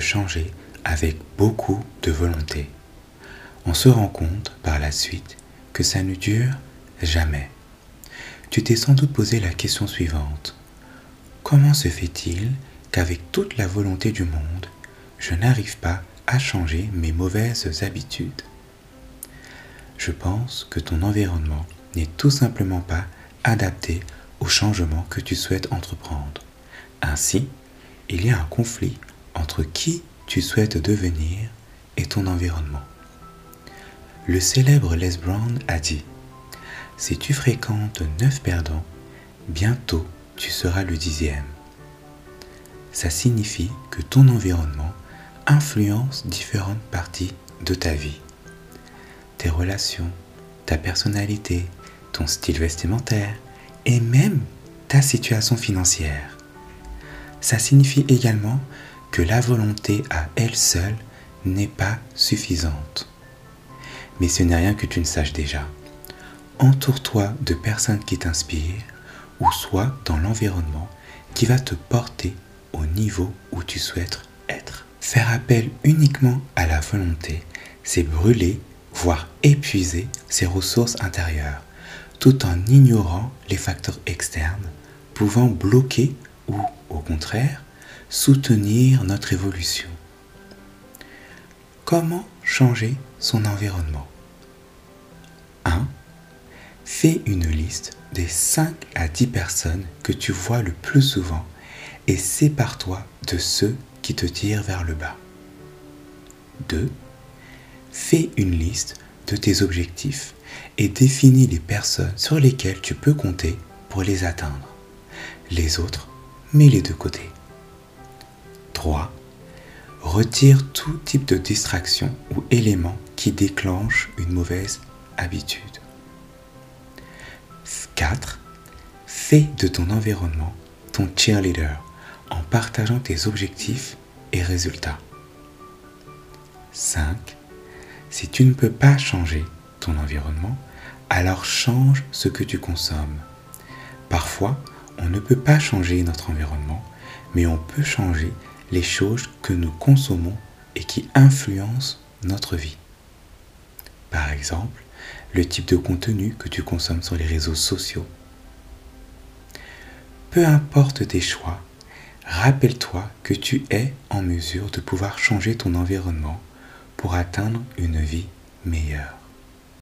changer avec beaucoup de volonté. On se rend compte par la suite que ça ne dure jamais. Tu t'es sans doute posé la question suivante. Comment se fait-il qu'avec toute la volonté du monde, je n'arrive pas à changer mes mauvaises habitudes? Je pense que ton environnement n'est tout simplement pas adapté au changement que tu souhaites entreprendre. Ainsi, il y a un conflit entre qui tu souhaites devenir et ton environnement. Le célèbre Les Brown a dit Si tu fréquentes neuf perdants, bientôt tu seras le dixième. Ça signifie que ton environnement influence différentes parties de ta vie. Tes relations, ta personnalité, ton style vestimentaire et même ta situation financière. Ça signifie également la volonté à elle seule n'est pas suffisante. Mais ce n'est rien que tu ne saches déjà. Entoure-toi de personnes qui t'inspirent ou sois dans l'environnement qui va te porter au niveau où tu souhaites être. Faire appel uniquement à la volonté, c'est brûler, voire épuiser ses ressources intérieures, tout en ignorant les facteurs externes pouvant bloquer ou, au contraire, soutenir notre évolution. Comment changer son environnement? 1. Fais une liste des 5 à 10 personnes que tu vois le plus souvent et sépare-toi de ceux qui te tirent vers le bas. 2. Fais une liste de tes objectifs et définis les personnes sur lesquelles tu peux compter pour les atteindre. Les autres, mets-les de côté. 3. Retire tout type de distraction ou élément qui déclenche une mauvaise habitude. 4. Fais de ton environnement ton cheerleader en partageant tes objectifs et résultats. 5. Si tu ne peux pas changer ton environnement, alors change ce que tu consommes. Parfois, on ne peut pas changer notre environnement, mais on peut changer les choses que nous consommons et qui influencent notre vie. Par exemple, le type de contenu que tu consommes sur les réseaux sociaux. Peu importe tes choix, rappelle-toi que tu es en mesure de pouvoir changer ton environnement pour atteindre une vie meilleure.